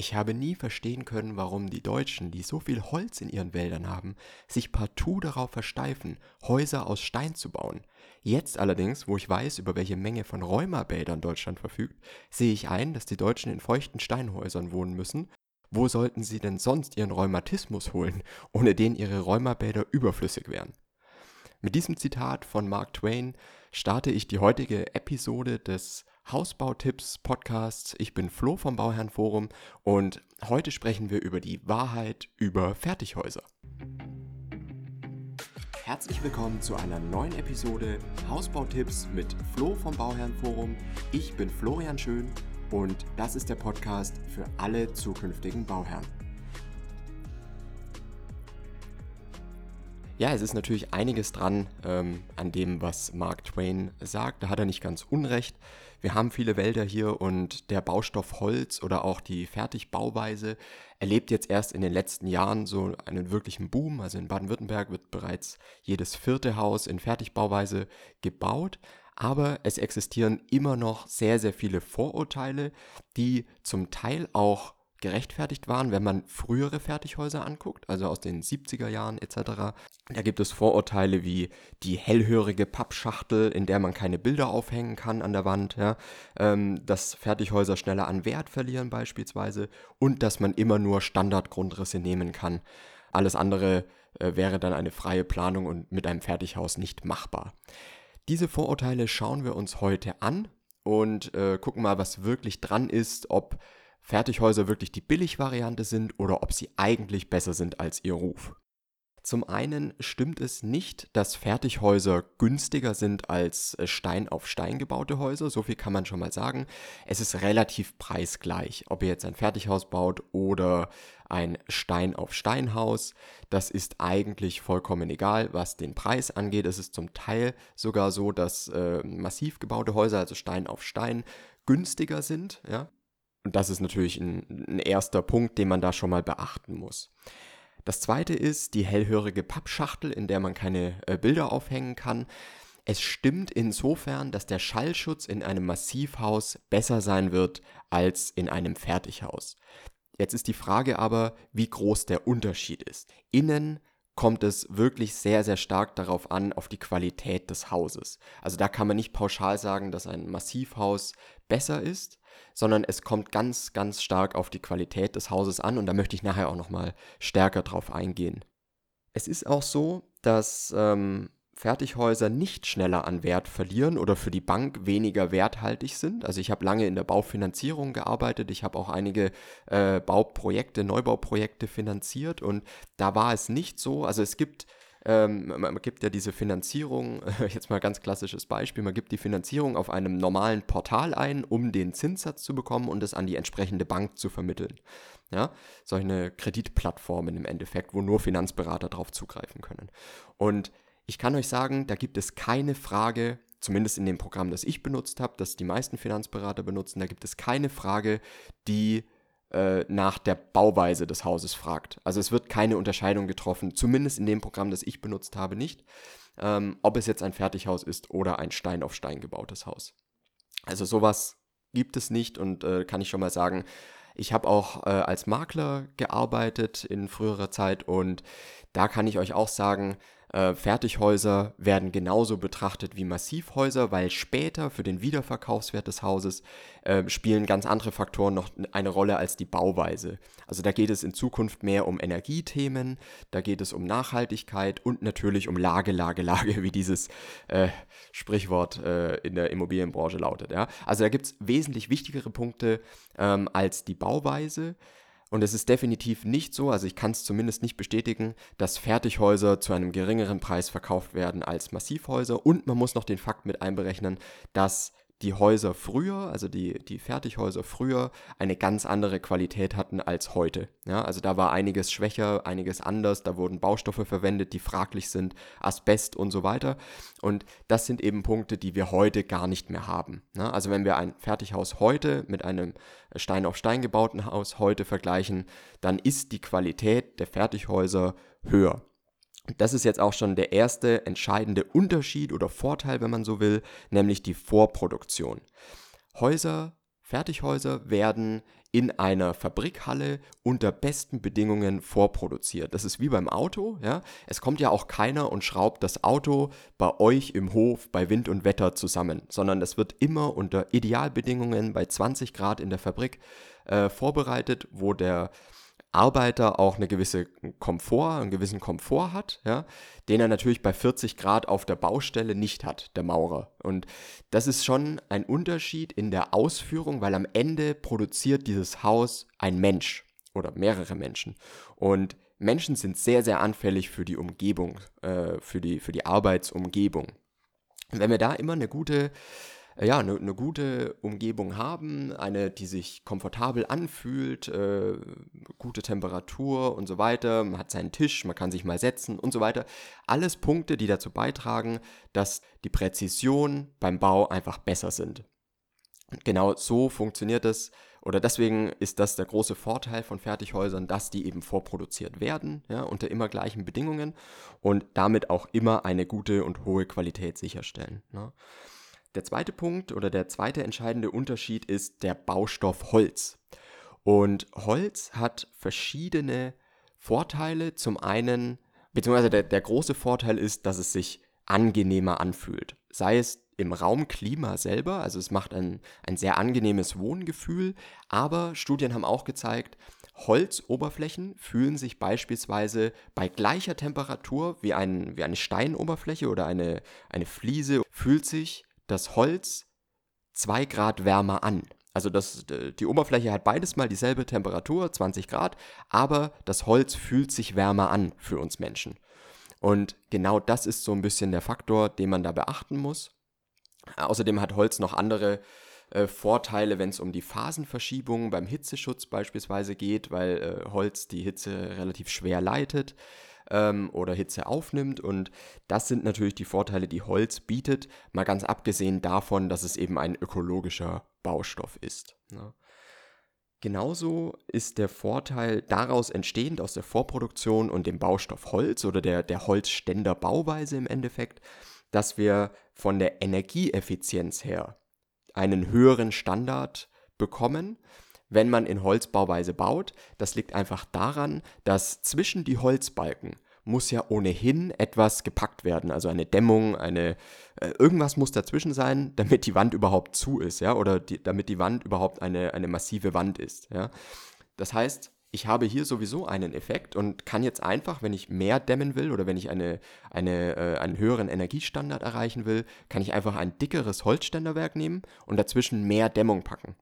Ich habe nie verstehen können, warum die Deutschen, die so viel Holz in ihren Wäldern haben, sich partout darauf versteifen, Häuser aus Stein zu bauen. Jetzt allerdings, wo ich weiß, über welche Menge von Rheumabädern Deutschland verfügt, sehe ich ein, dass die Deutschen in feuchten Steinhäusern wohnen müssen. Wo sollten sie denn sonst ihren Rheumatismus holen, ohne den ihre Rheumabäder überflüssig wären? Mit diesem Zitat von Mark Twain starte ich die heutige Episode des Hausbautipps Podcasts. Ich bin Flo vom Bauherrenforum und heute sprechen wir über die Wahrheit über Fertighäuser. Herzlich willkommen zu einer neuen Episode Hausbautipps mit Flo vom Bauherrenforum. Ich bin Florian Schön und das ist der Podcast für alle zukünftigen Bauherren. Ja, es ist natürlich einiges dran ähm, an dem, was Mark Twain sagt. Da hat er nicht ganz unrecht. Wir haben viele Wälder hier und der Baustoff Holz oder auch die Fertigbauweise erlebt jetzt erst in den letzten Jahren so einen wirklichen Boom. Also in Baden-Württemberg wird bereits jedes vierte Haus in Fertigbauweise gebaut. Aber es existieren immer noch sehr, sehr viele Vorurteile, die zum Teil auch gerechtfertigt waren, wenn man frühere Fertighäuser anguckt, also aus den 70er Jahren etc. Da gibt es Vorurteile wie die hellhörige Pappschachtel, in der man keine Bilder aufhängen kann an der Wand, ja, ähm, dass Fertighäuser schneller an Wert verlieren beispielsweise und dass man immer nur Standardgrundrisse nehmen kann. Alles andere äh, wäre dann eine freie Planung und mit einem Fertighaus nicht machbar. Diese Vorurteile schauen wir uns heute an und äh, gucken mal, was wirklich dran ist, ob Fertighäuser wirklich die Billigvariante sind oder ob sie eigentlich besser sind als ihr Ruf. Zum einen stimmt es nicht, dass Fertighäuser günstiger sind als äh, Stein auf Stein gebaute Häuser. So viel kann man schon mal sagen. Es ist relativ preisgleich, ob ihr jetzt ein Fertighaus baut oder ein Stein auf Steinhaus. Das ist eigentlich vollkommen egal, was den Preis angeht. Es ist zum Teil sogar so, dass äh, massiv gebaute Häuser, also Stein auf Stein, günstiger sind. Ja? Und das ist natürlich ein, ein erster Punkt, den man da schon mal beachten muss. Das zweite ist die hellhörige Pappschachtel, in der man keine äh, Bilder aufhängen kann. Es stimmt insofern, dass der Schallschutz in einem Massivhaus besser sein wird als in einem Fertighaus. Jetzt ist die Frage aber, wie groß der Unterschied ist. Innen kommt es wirklich sehr, sehr stark darauf an, auf die Qualität des Hauses. Also da kann man nicht pauschal sagen, dass ein Massivhaus besser ist, sondern es kommt ganz, ganz stark auf die Qualität des Hauses an und da möchte ich nachher auch nochmal stärker drauf eingehen. Es ist auch so, dass ähm, Fertighäuser nicht schneller an Wert verlieren oder für die Bank weniger werthaltig sind. Also ich habe lange in der Baufinanzierung gearbeitet, ich habe auch einige äh, Bauprojekte, Neubauprojekte finanziert und da war es nicht so. Also es gibt ähm, man gibt ja diese Finanzierung, jetzt mal ganz klassisches Beispiel, man gibt die Finanzierung auf einem normalen Portal ein, um den Zinssatz zu bekommen und es an die entsprechende Bank zu vermitteln. Ja, solche Kreditplattformen im Endeffekt, wo nur Finanzberater drauf zugreifen können. Und ich kann euch sagen, da gibt es keine Frage, zumindest in dem Programm, das ich benutzt habe, das die meisten Finanzberater benutzen, da gibt es keine Frage, die äh, nach der Bauweise des Hauses fragt. Also es wird keine Unterscheidung getroffen, zumindest in dem Programm, das ich benutzt habe, nicht, ähm, ob es jetzt ein Fertighaus ist oder ein Stein auf Stein gebautes Haus. Also sowas gibt es nicht und äh, kann ich schon mal sagen, ich habe auch äh, als Makler gearbeitet in früherer Zeit und da kann ich euch auch sagen, äh, Fertighäuser werden genauso betrachtet wie Massivhäuser, weil später für den Wiederverkaufswert des Hauses äh, spielen ganz andere Faktoren noch eine Rolle als die Bauweise. Also da geht es in Zukunft mehr um Energiethemen, da geht es um Nachhaltigkeit und natürlich um Lage, Lage, Lage, wie dieses äh, Sprichwort äh, in der Immobilienbranche lautet. Ja? Also da gibt es wesentlich wichtigere Punkte ähm, als die Bauweise. Und es ist definitiv nicht so, also ich kann es zumindest nicht bestätigen, dass Fertighäuser zu einem geringeren Preis verkauft werden als Massivhäuser. Und man muss noch den Fakt mit einberechnen, dass die Häuser früher, also die, die Fertighäuser früher, eine ganz andere Qualität hatten als heute. Ja, also da war einiges schwächer, einiges anders, da wurden Baustoffe verwendet, die fraglich sind, Asbest und so weiter. Und das sind eben Punkte, die wir heute gar nicht mehr haben. Ja, also wenn wir ein Fertighaus heute mit einem Stein auf Stein gebauten Haus heute vergleichen, dann ist die Qualität der Fertighäuser höher. Das ist jetzt auch schon der erste entscheidende Unterschied oder Vorteil, wenn man so will, nämlich die Vorproduktion. Häuser, Fertighäuser werden in einer Fabrikhalle unter besten Bedingungen vorproduziert. Das ist wie beim Auto, ja. Es kommt ja auch keiner und schraubt das Auto bei euch im Hof bei Wind und Wetter zusammen, sondern es wird immer unter Idealbedingungen bei 20 Grad in der Fabrik äh, vorbereitet, wo der Arbeiter auch eine gewisse Komfort, einen gewissen Komfort hat, ja, den er natürlich bei 40 Grad auf der Baustelle nicht hat, der Maurer. Und das ist schon ein Unterschied in der Ausführung, weil am Ende produziert dieses Haus ein Mensch oder mehrere Menschen. Und Menschen sind sehr, sehr anfällig für die Umgebung, äh, für, die, für die Arbeitsumgebung. wenn wir da immer eine gute ja, eine, eine gute Umgebung haben, eine, die sich komfortabel anfühlt, äh, gute Temperatur und so weiter, man hat seinen Tisch, man kann sich mal setzen und so weiter. Alles Punkte, die dazu beitragen, dass die Präzision beim Bau einfach besser sind. genau so funktioniert es oder deswegen ist das der große Vorteil von Fertighäusern, dass die eben vorproduziert werden, ja, unter immer gleichen Bedingungen und damit auch immer eine gute und hohe Qualität sicherstellen. Ne? Der zweite Punkt oder der zweite entscheidende Unterschied ist der Baustoff Holz. Und Holz hat verschiedene Vorteile. Zum einen, beziehungsweise der, der große Vorteil ist, dass es sich angenehmer anfühlt. Sei es im Raumklima selber, also es macht ein, ein sehr angenehmes Wohngefühl, aber Studien haben auch gezeigt, Holzoberflächen fühlen sich beispielsweise bei gleicher Temperatur wie, ein, wie eine Steinoberfläche oder eine, eine Fliese, fühlt sich das Holz 2 Grad wärmer an. Also das, die Oberfläche hat beides mal dieselbe Temperatur, 20 Grad, aber das Holz fühlt sich wärmer an für uns Menschen. Und genau das ist so ein bisschen der Faktor, den man da beachten muss. Außerdem hat Holz noch andere äh, Vorteile, wenn es um die Phasenverschiebung beim Hitzeschutz beispielsweise geht, weil äh, Holz die Hitze relativ schwer leitet ähm, oder Hitze aufnimmt. Und das sind natürlich die Vorteile, die Holz bietet, mal ganz abgesehen davon, dass es eben ein ökologischer Baustoff ist. Ne? Genauso ist der Vorteil daraus entstehend aus der Vorproduktion und dem Baustoff Holz oder der, der Holzständerbauweise im Endeffekt, dass wir von der Energieeffizienz her einen höheren Standard bekommen wenn man in Holzbauweise baut. Das liegt einfach daran, dass zwischen die Holzbalken muss ja ohnehin etwas gepackt werden, also eine Dämmung, eine äh, irgendwas muss dazwischen sein, damit die Wand überhaupt zu ist, ja, oder die, damit die Wand überhaupt eine, eine massive Wand ist, ja. Das heißt, ich habe hier sowieso einen Effekt und kann jetzt einfach, wenn ich mehr dämmen will oder wenn ich eine, eine, äh, einen höheren Energiestandard erreichen will, kann ich einfach ein dickeres Holzständerwerk nehmen und dazwischen mehr Dämmung packen.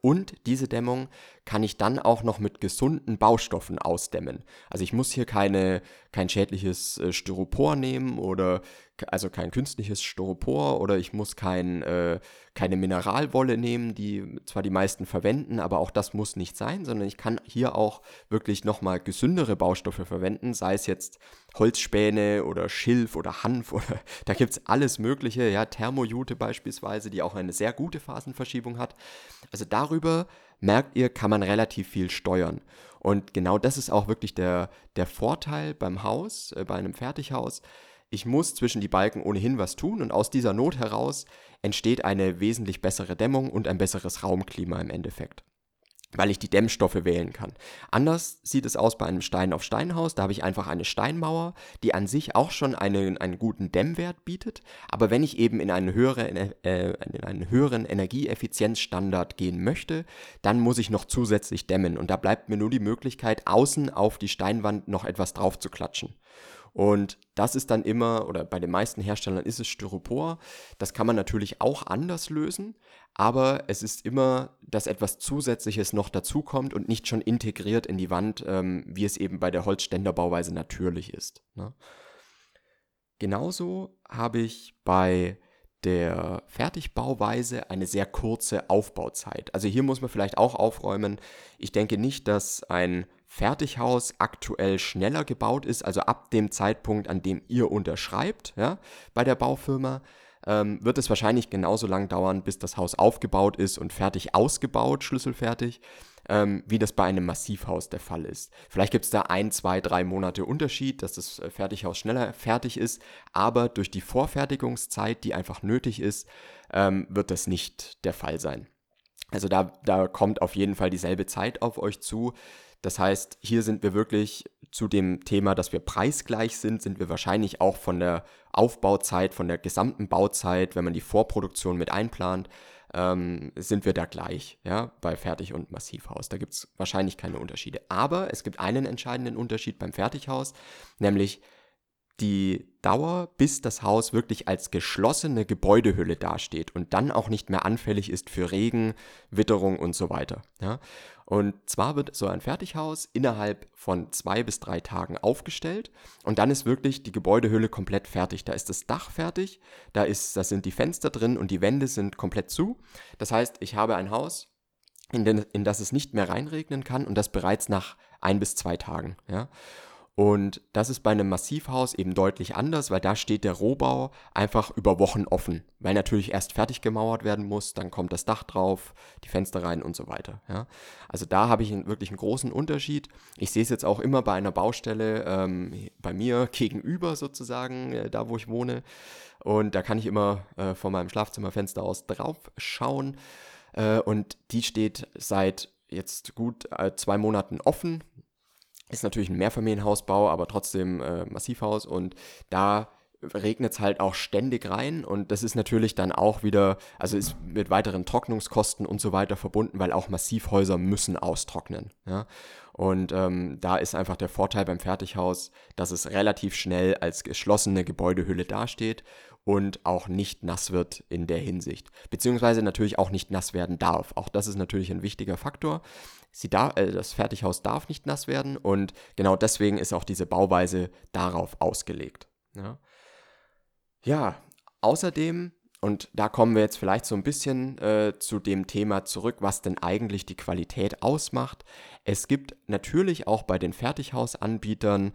Und diese Dämmung kann ich dann auch noch mit gesunden Baustoffen ausdämmen. Also ich muss hier keine, kein schädliches äh, Styropor nehmen oder also kein künstliches Styropor oder ich muss kein, äh, keine Mineralwolle nehmen, die zwar die meisten verwenden, aber auch das muss nicht sein, sondern ich kann hier auch wirklich nochmal gesündere Baustoffe verwenden, sei es jetzt Holzspäne oder Schilf oder Hanf oder da gibt es alles Mögliche, ja, Thermojute beispielsweise, die auch eine sehr gute Phasenverschiebung hat. Also darüber merkt ihr, kann man relativ viel steuern. Und genau das ist auch wirklich der, der Vorteil beim Haus, äh, bei einem Fertighaus, ich muss zwischen die Balken ohnehin was tun und aus dieser Not heraus entsteht eine wesentlich bessere Dämmung und ein besseres Raumklima im Endeffekt weil ich die Dämmstoffe wählen kann. Anders sieht es aus bei einem Stein-auf-Stein-Haus. Da habe ich einfach eine Steinmauer, die an sich auch schon einen, einen guten Dämmwert bietet. Aber wenn ich eben in einen, höhere, äh, in einen höheren Energieeffizienzstandard gehen möchte, dann muss ich noch zusätzlich dämmen. Und da bleibt mir nur die Möglichkeit, außen auf die Steinwand noch etwas drauf zu klatschen. Und das ist dann immer, oder bei den meisten Herstellern ist es Styropor. Das kann man natürlich auch anders lösen, aber es ist immer, dass etwas Zusätzliches noch dazukommt und nicht schon integriert in die Wand, ähm, wie es eben bei der Holzständerbauweise natürlich ist. Ne? Genauso habe ich bei der Fertigbauweise eine sehr kurze Aufbauzeit. Also hier muss man vielleicht auch aufräumen. Ich denke nicht, dass ein Fertighaus aktuell schneller gebaut ist, also ab dem Zeitpunkt, an dem ihr unterschreibt, ja, bei der Baufirma, ähm, wird es wahrscheinlich genauso lang dauern, bis das Haus aufgebaut ist und fertig ausgebaut, schlüsselfertig, ähm, wie das bei einem Massivhaus der Fall ist. Vielleicht gibt es da ein, zwei, drei Monate Unterschied, dass das äh, Fertighaus schneller fertig ist, aber durch die Vorfertigungszeit, die einfach nötig ist, ähm, wird das nicht der Fall sein. Also da, da kommt auf jeden Fall dieselbe Zeit auf euch zu. Das heißt, hier sind wir wirklich zu dem Thema, dass wir preisgleich sind, sind wir wahrscheinlich auch von der Aufbauzeit, von der gesamten Bauzeit, wenn man die Vorproduktion mit einplant, ähm, sind wir da gleich, ja, bei Fertig- und Massivhaus. Da gibt es wahrscheinlich keine Unterschiede. Aber es gibt einen entscheidenden Unterschied beim Fertighaus, nämlich die Dauer, bis das Haus wirklich als geschlossene Gebäudehülle dasteht und dann auch nicht mehr anfällig ist für Regen, Witterung und so weiter. Ja? Und zwar wird so ein Fertighaus innerhalb von zwei bis drei Tagen aufgestellt und dann ist wirklich die Gebäudehülle komplett fertig. Da ist das Dach fertig, da, ist, da sind die Fenster drin und die Wände sind komplett zu. Das heißt, ich habe ein Haus, in, den, in das es nicht mehr reinregnen kann und das bereits nach ein bis zwei Tagen. Ja? Und das ist bei einem Massivhaus eben deutlich anders, weil da steht der Rohbau einfach über Wochen offen, weil natürlich erst fertig gemauert werden muss, dann kommt das Dach drauf, die Fenster rein und so weiter. Ja. Also da habe ich einen, wirklich einen großen Unterschied. Ich sehe es jetzt auch immer bei einer Baustelle ähm, bei mir gegenüber sozusagen, äh, da wo ich wohne. Und da kann ich immer äh, von meinem Schlafzimmerfenster aus drauf schauen. Äh, und die steht seit jetzt gut äh, zwei Monaten offen. Ist natürlich ein Mehrfamilienhausbau, aber trotzdem äh, Massivhaus und da regnet es halt auch ständig rein und das ist natürlich dann auch wieder, also ist mit weiteren Trocknungskosten und so weiter verbunden, weil auch Massivhäuser müssen austrocknen. Ja? Und ähm, da ist einfach der Vorteil beim Fertighaus, dass es relativ schnell als geschlossene Gebäudehülle dasteht und auch nicht nass wird in der Hinsicht. Beziehungsweise natürlich auch nicht nass werden darf. Auch das ist natürlich ein wichtiger Faktor. Darf, äh, das Fertighaus darf nicht nass werden und genau deswegen ist auch diese Bauweise darauf ausgelegt. Ja, ja außerdem, und da kommen wir jetzt vielleicht so ein bisschen äh, zu dem Thema zurück, was denn eigentlich die Qualität ausmacht. Es gibt natürlich auch bei den Fertighausanbietern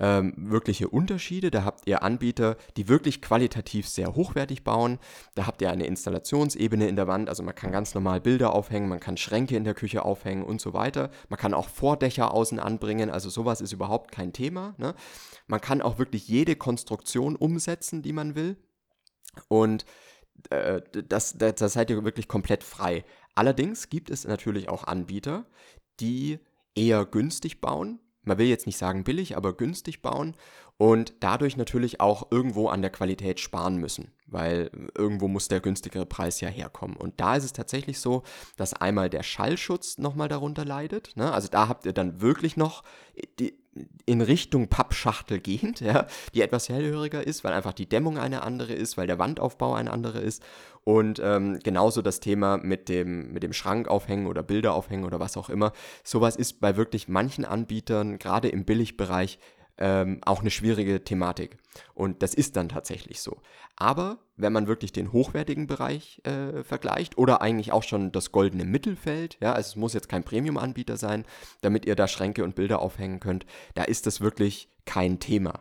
ähm, wirkliche Unterschiede. Da habt ihr Anbieter, die wirklich qualitativ sehr hochwertig bauen. Da habt ihr eine Installationsebene in der Wand, also man kann ganz normal Bilder aufhängen, man kann Schränke in der Küche aufhängen und so weiter. Man kann auch Vordächer außen anbringen, also sowas ist überhaupt kein Thema. Ne? Man kann auch wirklich jede Konstruktion umsetzen, die man will. Und äh, das, das, das seid ihr wirklich komplett frei. Allerdings gibt es natürlich auch Anbieter, die eher günstig bauen, man will jetzt nicht sagen billig, aber günstig bauen und dadurch natürlich auch irgendwo an der Qualität sparen müssen, weil irgendwo muss der günstigere Preis ja herkommen. Und da ist es tatsächlich so, dass einmal der Schallschutz nochmal darunter leidet. Ne? Also da habt ihr dann wirklich noch die, in Richtung Pappschachtel gehend, ja, die etwas hellhöriger ist, weil einfach die Dämmung eine andere ist, weil der Wandaufbau ein anderer ist. Und ähm, genauso das Thema mit dem, mit dem Schrank aufhängen oder Bilder aufhängen oder was auch immer. Sowas ist bei wirklich manchen Anbietern, gerade im Billigbereich, ähm, auch eine schwierige Thematik. Und das ist dann tatsächlich so. Aber wenn man wirklich den hochwertigen Bereich äh, vergleicht oder eigentlich auch schon das goldene Mittelfeld, ja, also es muss jetzt kein Premium-Anbieter sein, damit ihr da Schränke und Bilder aufhängen könnt, da ist das wirklich kein Thema.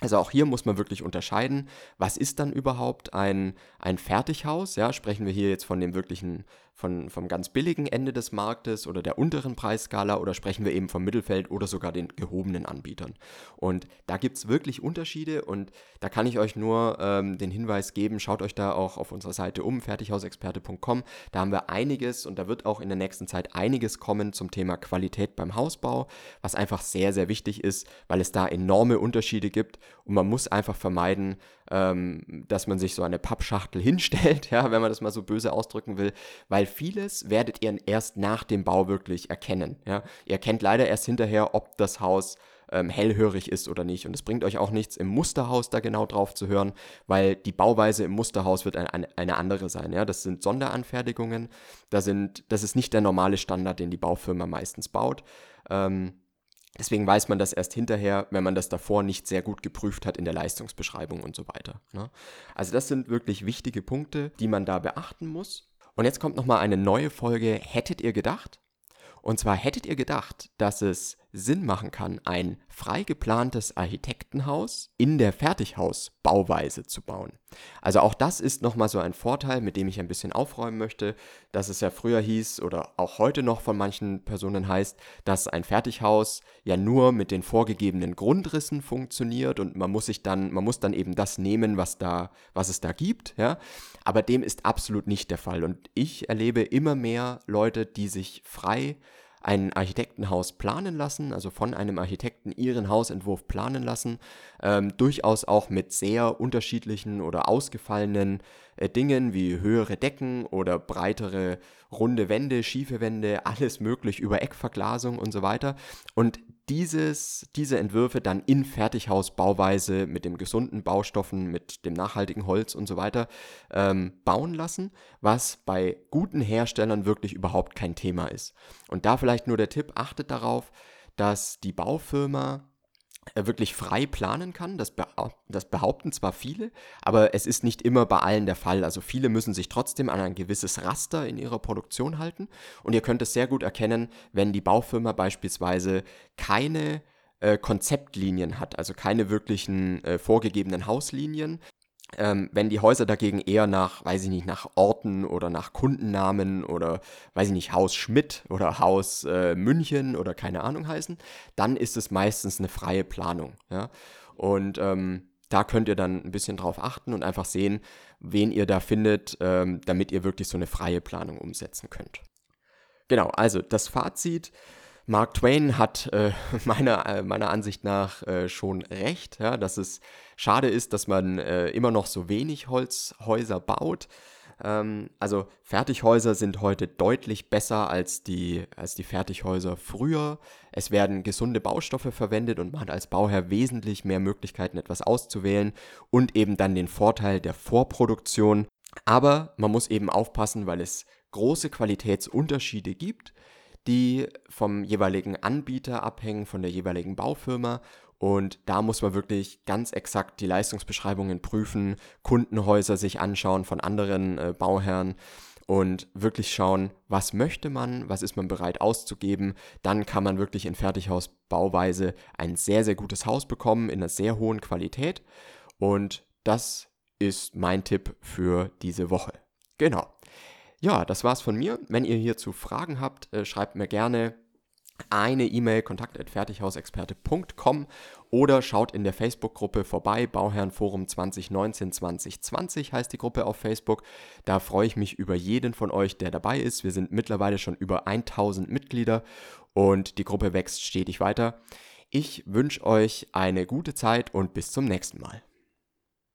Also auch hier muss man wirklich unterscheiden, was ist dann überhaupt ein, ein Fertighaus? Ja, sprechen wir hier jetzt von dem wirklichen von, vom ganz billigen Ende des Marktes oder der unteren Preisskala oder sprechen wir eben vom Mittelfeld oder sogar den gehobenen Anbietern. Und da gibt es wirklich Unterschiede und da kann ich euch nur ähm, den Hinweis geben, schaut euch da auch auf unserer Seite um, fertighausexperte.com. Da haben wir einiges und da wird auch in der nächsten Zeit einiges kommen zum Thema Qualität beim Hausbau, was einfach sehr, sehr wichtig ist, weil es da enorme Unterschiede gibt und man muss einfach vermeiden, ähm, dass man sich so eine Pappschachtel hinstellt, ja, wenn man das mal so böse ausdrücken will, weil vieles werdet ihr erst nach dem Bau wirklich erkennen. Ja. Ihr erkennt leider erst hinterher, ob das Haus ähm, hellhörig ist oder nicht. Und es bringt euch auch nichts, im Musterhaus da genau drauf zu hören, weil die Bauweise im Musterhaus wird ein, eine, eine andere sein. Ja? Das sind Sonderanfertigungen, da sind, das ist nicht der normale Standard, den die Baufirma meistens baut. Ähm, Deswegen weiß man das erst hinterher, wenn man das davor nicht sehr gut geprüft hat in der Leistungsbeschreibung und so weiter. Ne? Also das sind wirklich wichtige Punkte, die man da beachten muss. Und jetzt kommt nochmal eine neue Folge Hättet ihr gedacht? Und zwar hättet ihr gedacht, dass es Sinn machen kann, ein frei geplantes Architektenhaus in der Fertighausbauweise zu bauen. Also auch das ist nochmal so ein Vorteil, mit dem ich ein bisschen aufräumen möchte, dass es ja früher hieß oder auch heute noch von manchen Personen heißt, dass ein Fertighaus ja nur mit den vorgegebenen Grundrissen funktioniert und man muss sich dann, man muss dann eben das nehmen, was da, was es da gibt, ja. Aber dem ist absolut nicht der Fall. Und ich erlebe immer mehr Leute, die sich frei ein Architektenhaus planen lassen, also von einem Architekten ihren Hausentwurf planen lassen, ähm, durchaus auch mit sehr unterschiedlichen oder ausgefallenen äh, Dingen wie höhere Decken oder breitere runde Wände, schiefe Wände, alles möglich über Eckverglasung und so weiter. Und dieses, diese Entwürfe dann in Fertighausbauweise mit dem gesunden Baustoffen, mit dem nachhaltigen Holz und so weiter ähm, bauen lassen, was bei guten Herstellern wirklich überhaupt kein Thema ist. Und da vielleicht nur der Tipp, achtet darauf, dass die Baufirma wirklich frei planen kann. Das, das, behaupten zwar viele, aber es ist nicht immer bei allen der Fall. Also viele müssen sich trotzdem an ein gewisses Raster in ihrer Produktion halten. Und ihr könnt es sehr gut erkennen, wenn die Baufirma beispielsweise keine äh, Konzeptlinien hat, also keine wirklichen äh, vorgegebenen Hauslinien, ähm, wenn die Häuser dagegen eher nach, weiß ich nicht, nach Orten oder nach Kundennamen oder, weiß ich nicht, Haus Schmidt oder Haus äh, München oder keine Ahnung heißen, dann ist es meistens eine freie Planung. Ja? Und ähm, da könnt ihr dann ein bisschen drauf achten und einfach sehen, wen ihr da findet, ähm, damit ihr wirklich so eine freie Planung umsetzen könnt. Genau, also das Fazit. Mark Twain hat äh, meiner, äh, meiner Ansicht nach äh, schon recht, ja, dass es schade ist, dass man äh, immer noch so wenig Holzhäuser baut. Ähm, also Fertighäuser sind heute deutlich besser als die, als die Fertighäuser früher. Es werden gesunde Baustoffe verwendet und man hat als Bauherr wesentlich mehr Möglichkeiten, etwas auszuwählen und eben dann den Vorteil der Vorproduktion. Aber man muss eben aufpassen, weil es große Qualitätsunterschiede gibt die vom jeweiligen Anbieter abhängen, von der jeweiligen Baufirma. Und da muss man wirklich ganz exakt die Leistungsbeschreibungen prüfen, Kundenhäuser sich anschauen von anderen äh, Bauherren und wirklich schauen, was möchte man, was ist man bereit auszugeben. Dann kann man wirklich in Fertighausbauweise ein sehr, sehr gutes Haus bekommen in einer sehr hohen Qualität. Und das ist mein Tipp für diese Woche. Genau. Ja, das war's von mir. Wenn ihr hierzu Fragen habt, äh, schreibt mir gerne eine E-Mail kontakt@fertighausexperte.com oder schaut in der Facebook-Gruppe vorbei. Bauherrenforum 2019-2020 heißt die Gruppe auf Facebook. Da freue ich mich über jeden von euch, der dabei ist. Wir sind mittlerweile schon über 1000 Mitglieder und die Gruppe wächst stetig weiter. Ich wünsche euch eine gute Zeit und bis zum nächsten Mal.